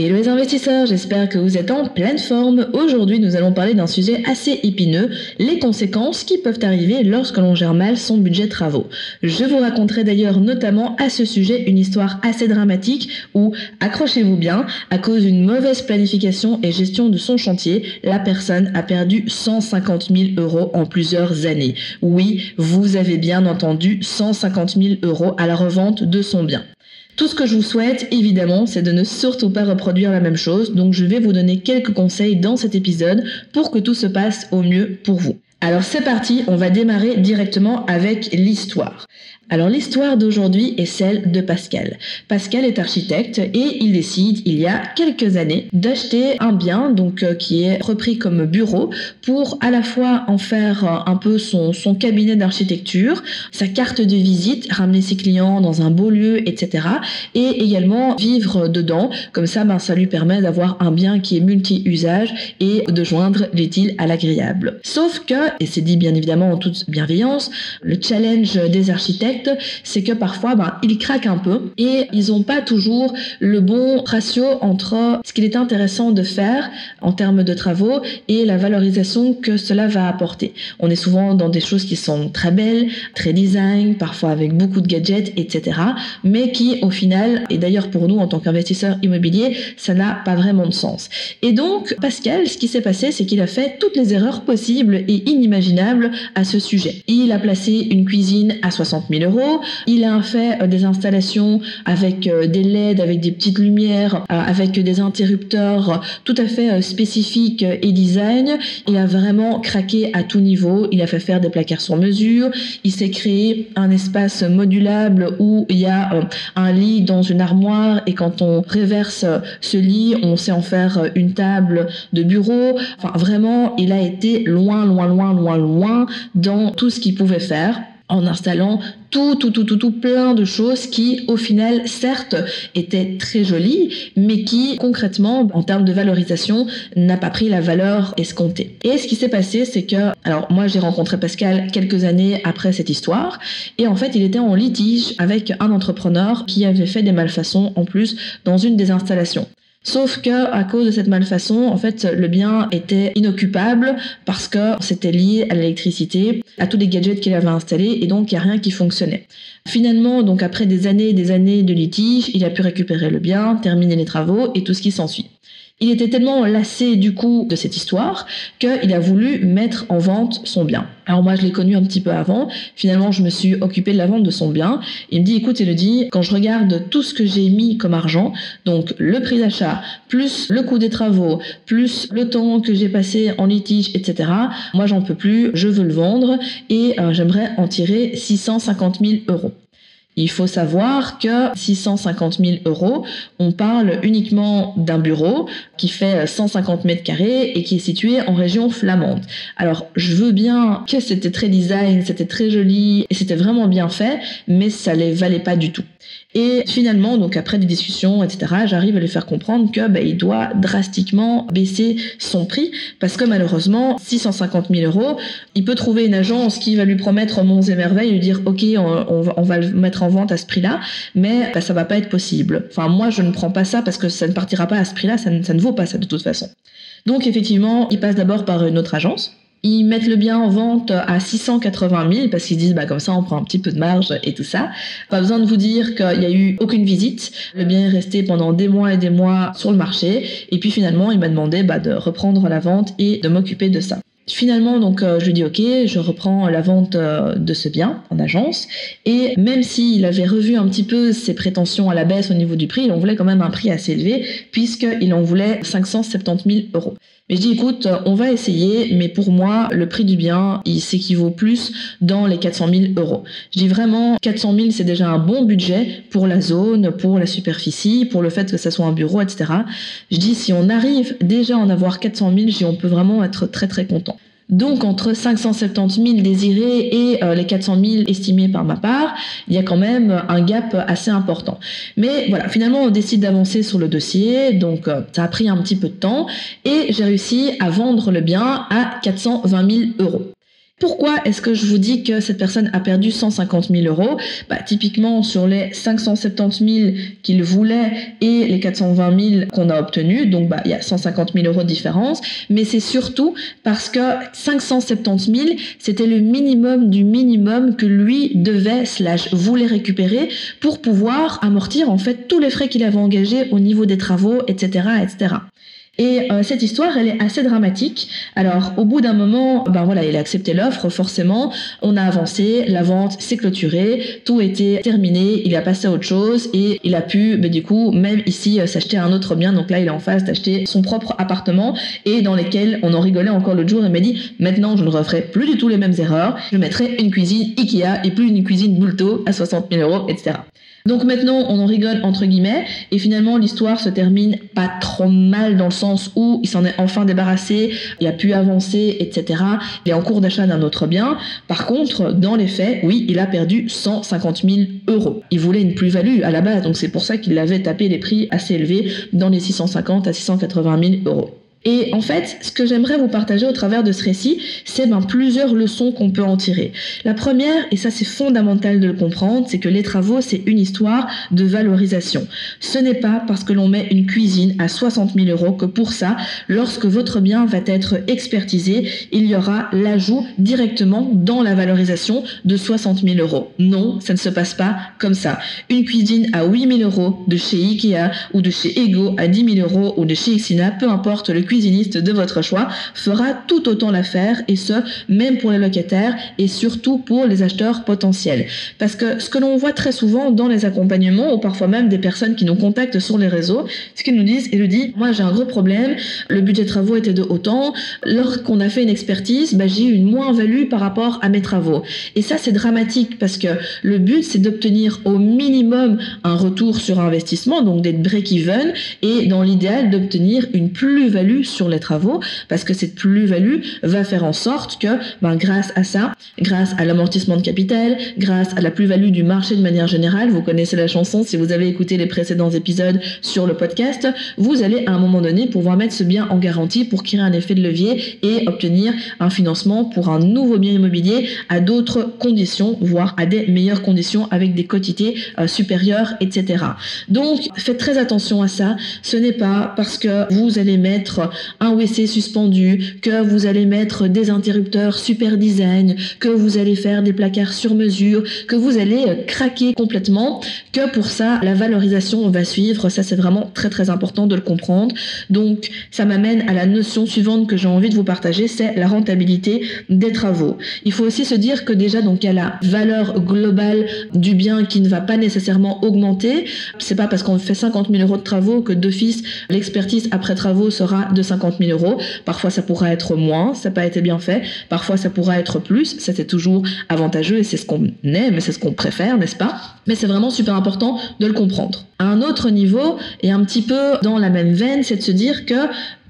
Hello les investisseurs, j'espère que vous êtes en pleine forme. Aujourd'hui, nous allons parler d'un sujet assez épineux, les conséquences qui peuvent arriver lorsque l'on gère mal son budget travaux. Je vous raconterai d'ailleurs notamment à ce sujet une histoire assez dramatique où, accrochez-vous bien, à cause d'une mauvaise planification et gestion de son chantier, la personne a perdu 150 000 euros en plusieurs années. Oui, vous avez bien entendu 150 000 euros à la revente de son bien. Tout ce que je vous souhaite, évidemment, c'est de ne surtout pas reproduire la même chose, donc je vais vous donner quelques conseils dans cet épisode pour que tout se passe au mieux pour vous. Alors c'est parti, on va démarrer directement avec l'histoire. Alors l'histoire d'aujourd'hui est celle de Pascal. Pascal est architecte et il décide il y a quelques années d'acheter un bien donc euh, qui est repris comme bureau pour à la fois en faire euh, un peu son, son cabinet d'architecture, sa carte de visite, ramener ses clients dans un beau lieu, etc. Et également vivre dedans. Comme ça, ben, ça lui permet d'avoir un bien qui est multi-usage et de joindre l'utile à l'agréable. Sauf que, et c'est dit bien évidemment en toute bienveillance, le challenge des architectes c'est que parfois, ben, ils craquent un peu et ils n'ont pas toujours le bon ratio entre ce qu'il est intéressant de faire en termes de travaux et la valorisation que cela va apporter. On est souvent dans des choses qui sont très belles, très design, parfois avec beaucoup de gadgets, etc. Mais qui, au final, et d'ailleurs pour nous en tant qu'investisseurs immobiliers, ça n'a pas vraiment de sens. Et donc, Pascal, ce qui s'est passé, c'est qu'il a fait toutes les erreurs possibles et inimaginables à ce sujet. Il a placé une cuisine à 60 000 euros il a fait euh, des installations avec euh, des LED, avec des petites lumières, euh, avec des interrupteurs tout à fait spécifiques et design. Il a vraiment craqué à tout niveau. Il a fait faire des placards sur mesure. Il s'est créé un espace modulable où il y a un lit dans une armoire et quand on réverse ce lit, on sait en faire une table de bureau. Enfin, vraiment, il a été loin, loin, loin, loin, loin dans tout ce qu'il pouvait faire en installant tout, tout, tout, tout, tout, plein de choses qui, au final, certes, étaient très jolies, mais qui, concrètement, en termes de valorisation, n'a pas pris la valeur escomptée. Et ce qui s'est passé, c'est que, alors moi, j'ai rencontré Pascal quelques années après cette histoire, et en fait, il était en litige avec un entrepreneur qui avait fait des malfaçons en plus dans une des installations. Sauf que à cause de cette malfaçon, en fait, le bien était inoccupable parce que c'était lié à l'électricité, à tous les gadgets qu'il avait installés et donc il n'y a rien qui fonctionnait. Finalement, donc après des années et des années de litige, il a pu récupérer le bien, terminer les travaux et tout ce qui s'ensuit. Il était tellement lassé du coup de cette histoire qu'il a voulu mettre en vente son bien. Alors moi je l'ai connu un petit peu avant, finalement je me suis occupée de la vente de son bien. Il me dit écoute Elodie, quand je regarde tout ce que j'ai mis comme argent, donc le prix d'achat, plus le coût des travaux, plus le temps que j'ai passé en litige, etc. Moi j'en peux plus, je veux le vendre et euh, j'aimerais en tirer 650 000 euros. Il faut savoir que 650 000 euros, on parle uniquement d'un bureau qui fait 150 mètres carrés et qui est situé en région flamande. Alors, je veux bien que c'était très design, c'était très joli et c'était vraiment bien fait, mais ça ne les valait pas du tout. Et finalement, donc après des discussions, etc., j'arrive à lui faire comprendre que bah, il doit drastiquement baisser son prix parce que malheureusement, 650 000 euros, il peut trouver une agence qui va lui promettre monts et merveilles, lui dire ok, on, va, le mettre en vente à ce prix-là, mais bah, ça va pas être possible. Enfin, moi, je ne prends pas ça parce que ça ne partira pas à ce prix-là, ça ne vaut pas ça de toute façon. Donc effectivement, il passe d'abord par une autre agence ils mettent le bien en vente à 680 000 parce qu'ils disent bah comme ça on prend un petit peu de marge et tout ça. Pas besoin de vous dire qu'il n'y a eu aucune visite. Le bien est resté pendant des mois et des mois sur le marché et puis finalement il m'a demandé bah, de reprendre la vente et de m'occuper de ça. Finalement, donc, euh, je lui dis ok, je reprends la vente euh, de ce bien en agence. Et même s'il avait revu un petit peu ses prétentions à la baisse au niveau du prix, il en voulait quand même un prix assez élevé, puisqu'il en voulait 570 000 euros. Mais je dis, écoute, on va essayer, mais pour moi, le prix du bien, il s'équivaut plus dans les 400 000 euros. Je dis vraiment, 400 000, c'est déjà un bon budget pour la zone, pour la superficie, pour le fait que ça soit un bureau, etc. Je dis, si on arrive déjà à en avoir 400 000, je dis, on peut vraiment être très très content. Donc entre 570 000 désirés et euh, les 400 000 estimés par ma part, il y a quand même un gap assez important. Mais voilà, finalement on décide d'avancer sur le dossier, donc euh, ça a pris un petit peu de temps et j'ai réussi à vendre le bien à 420 000 euros. Pourquoi est-ce que je vous dis que cette personne a perdu 150 000 euros? Bah, Typiquement, sur les 570 000 qu'il voulait et les 420 000 qu'on a obtenus, donc bah, il y a 150 000 euros de différence, mais c'est surtout parce que 570 000, c'était le minimum du minimum que lui devait, slash, voulait récupérer pour pouvoir amortir en fait tous les frais qu'il avait engagés au niveau des travaux, etc., etc. Et euh, cette histoire, elle est assez dramatique. Alors, au bout d'un moment, ben voilà, il a accepté l'offre, forcément. On a avancé, la vente s'est clôturée, tout était terminé, il a passé à autre chose et il a pu, ben, du coup, même ici, euh, s'acheter un autre bien. Donc là, il est en phase d'acheter son propre appartement et dans lesquels on en rigolait encore l'autre jour. Il m'a dit, maintenant, je ne referai plus du tout les mêmes erreurs. Je mettrai une cuisine Ikea et plus une cuisine Bulto à 60 000 euros, etc. Donc maintenant, on en rigole entre guillemets, et finalement l'histoire se termine pas trop mal dans le sens où il s'en est enfin débarrassé, il a pu avancer, etc. Il est en cours d'achat d'un autre bien. Par contre, dans les faits, oui, il a perdu 150 000 euros. Il voulait une plus-value à la base, donc c'est pour ça qu'il avait tapé les prix assez élevés dans les 650 à 680 000 euros. Et en fait, ce que j'aimerais vous partager au travers de ce récit, c'est ben, plusieurs leçons qu'on peut en tirer. La première, et ça c'est fondamental de le comprendre, c'est que les travaux, c'est une histoire de valorisation. Ce n'est pas parce que l'on met une cuisine à 60 000 euros que pour ça, lorsque votre bien va être expertisé, il y aura l'ajout directement dans la valorisation de 60 000 euros. Non, ça ne se passe pas comme ça. Une cuisine à 8 000 euros de chez Ikea ou de chez Ego à 10 000 euros ou de chez Xina, peu importe le de votre choix fera tout autant l'affaire et ce, même pour les locataires et surtout pour les acheteurs potentiels. Parce que ce que l'on voit très souvent dans les accompagnements ou parfois même des personnes qui nous contactent sur les réseaux, ce qu'ils nous disent, ils nous disent, moi j'ai un gros problème, le budget de travaux était de autant, lorsqu'on a fait une expertise, bah, j'ai eu une moins-value par rapport à mes travaux. Et ça c'est dramatique parce que le but c'est d'obtenir au minimum un retour sur investissement, donc d'être break-even et dans l'idéal d'obtenir une plus-value sur les travaux parce que cette plus-value va faire en sorte que ben, grâce à ça, grâce à l'amortissement de capital, grâce à la plus-value du marché de manière générale, vous connaissez la chanson si vous avez écouté les précédents épisodes sur le podcast, vous allez à un moment donné pouvoir mettre ce bien en garantie pour créer un effet de levier et obtenir un financement pour un nouveau bien immobilier à d'autres conditions, voire à des meilleures conditions avec des quotités euh, supérieures, etc. Donc faites très attention à ça. Ce n'est pas parce que vous allez mettre un WC suspendu, que vous allez mettre des interrupteurs super design, que vous allez faire des placards sur mesure, que vous allez euh, craquer complètement, que pour ça, la valorisation va suivre. Ça, c'est vraiment très très important de le comprendre. Donc, ça m'amène à la notion suivante que j'ai envie de vous partager, c'est la rentabilité des travaux. Il faut aussi se dire que déjà, donc, a la valeur globale du bien qui ne va pas nécessairement augmenter. C'est pas parce qu'on fait 50 000 euros de travaux que d'office, l'expertise après travaux sera de 50 000 euros. Parfois, ça pourra être moins, ça n'a pas été bien fait. Parfois, ça pourra être plus. Ça, c'est toujours avantageux et c'est ce qu'on aime, c'est ce qu'on préfère, n'est-ce pas? Mais c'est vraiment super important de le comprendre. À un autre niveau, et un petit peu dans la même veine, c'est de se dire que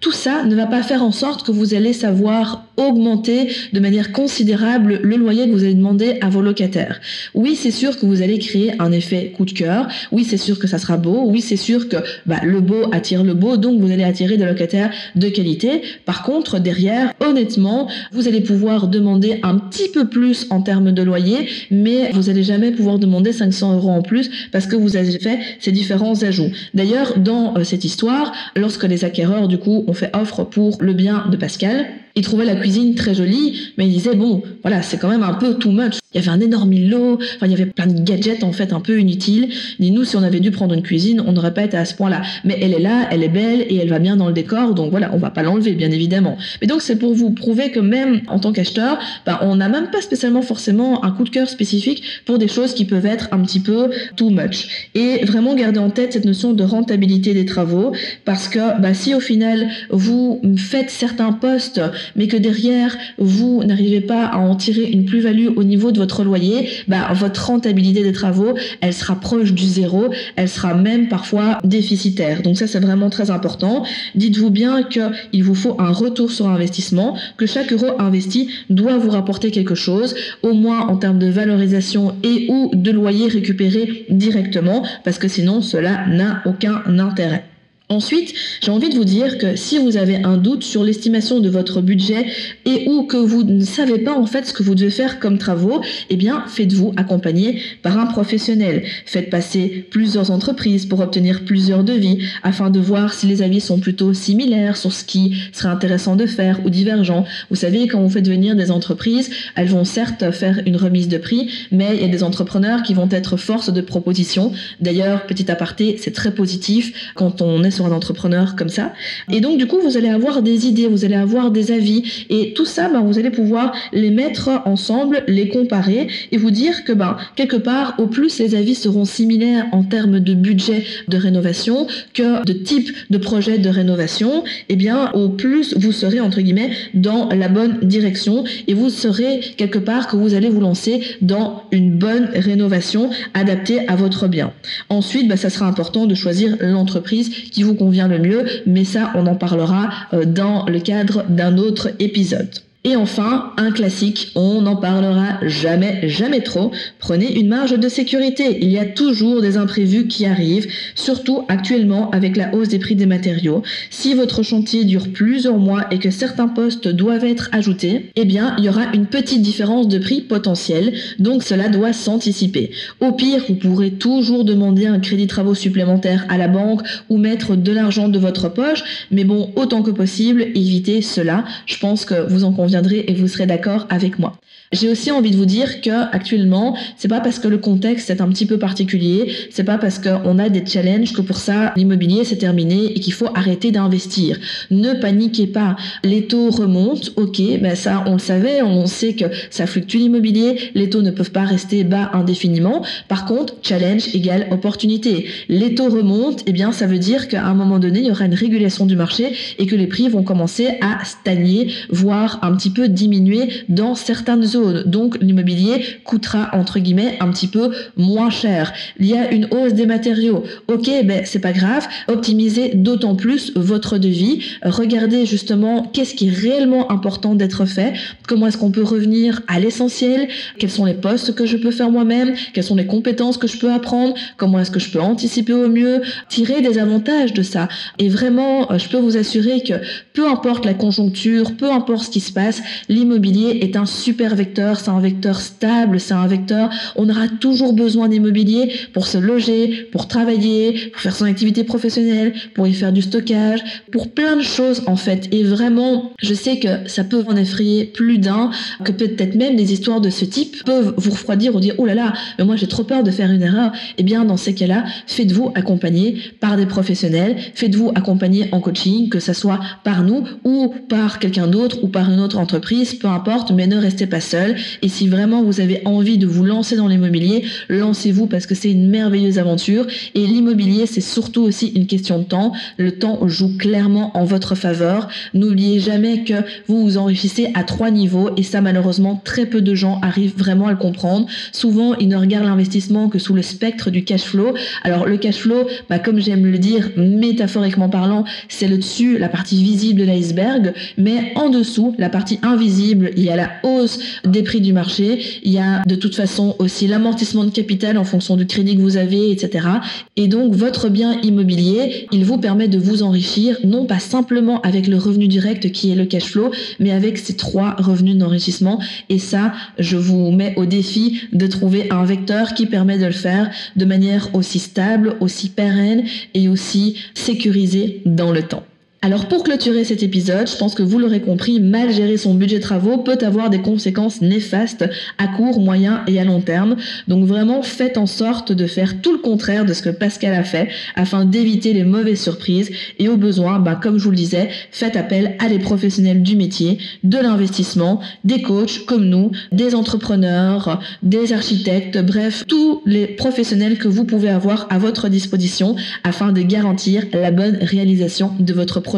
tout ça ne va pas faire en sorte que vous allez savoir augmenter de manière considérable le loyer que vous allez demander à vos locataires. Oui, c'est sûr que vous allez créer un effet coup de cœur. Oui, c'est sûr que ça sera beau. Oui, c'est sûr que bah, le beau attire le beau, donc vous allez attirer des locataires de qualité. Par contre, derrière, honnêtement, vous allez pouvoir demander un petit peu plus en termes de loyer, mais vous allez jamais pouvoir demander 500 euros en plus parce que vous avez fait ces différents ajouts. D'ailleurs, dans euh, cette histoire, lorsque les acquéreurs du coup ont fait offre pour le bien de Pascal, Il trouvait la cuisine très jolie, mais il disait bon, voilà, c'est quand même un peu too much. Il y avait un énorme îlot, enfin il y avait plein de gadgets en fait un peu inutiles. Il dit nous si on avait dû prendre une cuisine, on n'aurait pas été à ce point-là. Mais elle est là, elle est belle et elle va bien dans le décor, donc voilà, on va pas l'enlever bien évidemment. Mais donc c'est pour vous prouver que même en tant qu'acheteur, ben, on n'a même pas spécialement forcément un coup de cœur spécifique pour des choses qui peuvent être un petit peu too much. Et vraiment garder en tête cette notion de rentabilité des travaux, parce que ben, si au final vous faites certains postes, mais que derrière vous n'arrivez pas à en tirer une plus-value au niveau de votre loyer, bah, votre rentabilité des travaux, elle sera proche du zéro, elle sera même parfois déficitaire. Donc ça, c'est vraiment très important. Dites-vous bien qu'il vous faut un retour sur investissement, que chaque euro investi doit vous rapporter quelque chose, au moins en termes de valorisation et ou de loyer récupéré directement, parce que sinon, cela n'a aucun intérêt. Ensuite, j'ai envie de vous dire que si vous avez un doute sur l'estimation de votre budget et ou que vous ne savez pas en fait ce que vous devez faire comme travaux, eh bien, faites-vous accompagner par un professionnel. Faites passer plusieurs entreprises pour obtenir plusieurs devis afin de voir si les avis sont plutôt similaires sur ce qui serait intéressant de faire ou divergent. Vous savez, quand vous faites venir des entreprises, elles vont certes faire une remise de prix, mais il y a des entrepreneurs qui vont être force de proposition. D'ailleurs, petit aparté, c'est très positif quand on est sur un entrepreneur comme ça. Et donc, du coup, vous allez avoir des idées, vous allez avoir des avis. Et tout ça, ben, vous allez pouvoir les mettre ensemble, les comparer et vous dire que, ben, quelque part, au plus les avis seront similaires en termes de budget de rénovation que de type de projet de rénovation, et eh bien, au plus vous serez, entre guillemets, dans la bonne direction et vous serez quelque part que vous allez vous lancer dans une bonne rénovation adaptée à votre bien. Ensuite, ben, ça sera important de choisir l'entreprise qui vous convient le mieux, mais ça, on en parlera euh, dans le cadre d'un autre épisode. Et enfin, un classique, on n'en parlera jamais, jamais trop. Prenez une marge de sécurité. Il y a toujours des imprévus qui arrivent, surtout actuellement avec la hausse des prix des matériaux. Si votre chantier dure plusieurs mois et que certains postes doivent être ajoutés, eh bien, il y aura une petite différence de prix potentielle, donc cela doit s'anticiper. Au pire, vous pourrez toujours demander un crédit travaux supplémentaire à la banque ou mettre de l'argent de votre poche, mais bon, autant que possible, évitez cela. Je pense que vous en conviendrez et vous serez d'accord avec moi. J'ai aussi envie de vous dire que actuellement, c'est pas parce que le contexte est un petit peu particulier, c'est pas parce qu'on a des challenges que pour ça l'immobilier c'est terminé et qu'il faut arrêter d'investir. Ne paniquez pas. Les taux remontent, ok, ben ça on le savait, on sait que ça fluctue l'immobilier, les taux ne peuvent pas rester bas indéfiniment. Par contre, challenge égale opportunité. Les taux remontent, et eh bien ça veut dire qu'à un moment donné, il y aura une régulation du marché et que les prix vont commencer à stagner, voire un petit peu diminuer dans certaines zones donc l'immobilier coûtera entre guillemets un petit peu moins cher. Il y a une hausse des matériaux. Ok, ben c'est pas grave. Optimisez d'autant plus votre devis. Regardez justement qu'est-ce qui est réellement important d'être fait. Comment est-ce qu'on peut revenir à l'essentiel? Quels sont les postes que je peux faire moi-même? Quelles sont les compétences que je peux apprendre? Comment est-ce que je peux anticiper au mieux? Tirer des avantages de ça. Et vraiment, euh, je peux vous assurer que peu importe la conjoncture, peu importe ce qui se passe, l'immobilier est un super vecteur c'est un vecteur stable, c'est un vecteur, on aura toujours besoin d'immobilier pour se loger, pour travailler, pour faire son activité professionnelle, pour y faire du stockage, pour plein de choses en fait. Et vraiment, je sais que ça peut en effrayer plus d'un, que peut-être même des histoires de ce type peuvent vous refroidir ou dire, oh là là, mais moi j'ai trop peur de faire une erreur. Eh bien, dans ces cas-là, faites-vous accompagner par des professionnels, faites-vous accompagner en coaching, que ça soit par nous ou par quelqu'un d'autre ou par une autre entreprise, peu importe, mais ne restez pas seul et si vraiment vous avez envie de vous lancer dans l'immobilier, lancez-vous parce que c'est une merveilleuse aventure. Et l'immobilier, c'est surtout aussi une question de temps. Le temps joue clairement en votre faveur. N'oubliez jamais que vous vous enrichissez à trois niveaux et ça, malheureusement, très peu de gens arrivent vraiment à le comprendre. Souvent, ils ne regardent l'investissement que sous le spectre du cash flow. Alors, le cash flow, bah, comme j'aime le dire, métaphoriquement parlant, c'est le dessus, la partie visible de l'iceberg, mais en dessous, la partie invisible, il y a la hausse des prix du marché. Il y a de toute façon aussi l'amortissement de capital en fonction du crédit que vous avez, etc. Et donc votre bien immobilier, il vous permet de vous enrichir, non pas simplement avec le revenu direct qui est le cash flow, mais avec ces trois revenus d'enrichissement. Et ça, je vous mets au défi de trouver un vecteur qui permet de le faire de manière aussi stable, aussi pérenne et aussi sécurisée dans le temps. Alors pour clôturer cet épisode, je pense que vous l'aurez compris, mal gérer son budget travaux peut avoir des conséquences néfastes à court, moyen et à long terme. Donc vraiment faites en sorte de faire tout le contraire de ce que Pascal a fait afin d'éviter les mauvaises surprises et au besoin, bah, comme je vous le disais, faites appel à des professionnels du métier, de l'investissement, des coachs comme nous, des entrepreneurs, des architectes, bref, tous les professionnels que vous pouvez avoir à votre disposition afin de garantir la bonne réalisation de votre projet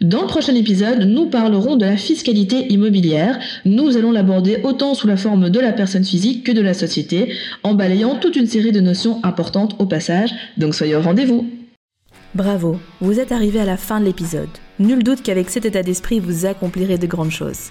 Dans le prochain épisode, nous parlerons de la fiscalité immobilière. Nous allons l'aborder autant sous la forme de la personne physique que de la société, en balayant toute une série de notions importantes au passage, donc soyez au rendez-vous. Bravo, vous êtes arrivé à la fin de l'épisode. Nul doute qu'avec cet état d'esprit, vous accomplirez de grandes choses.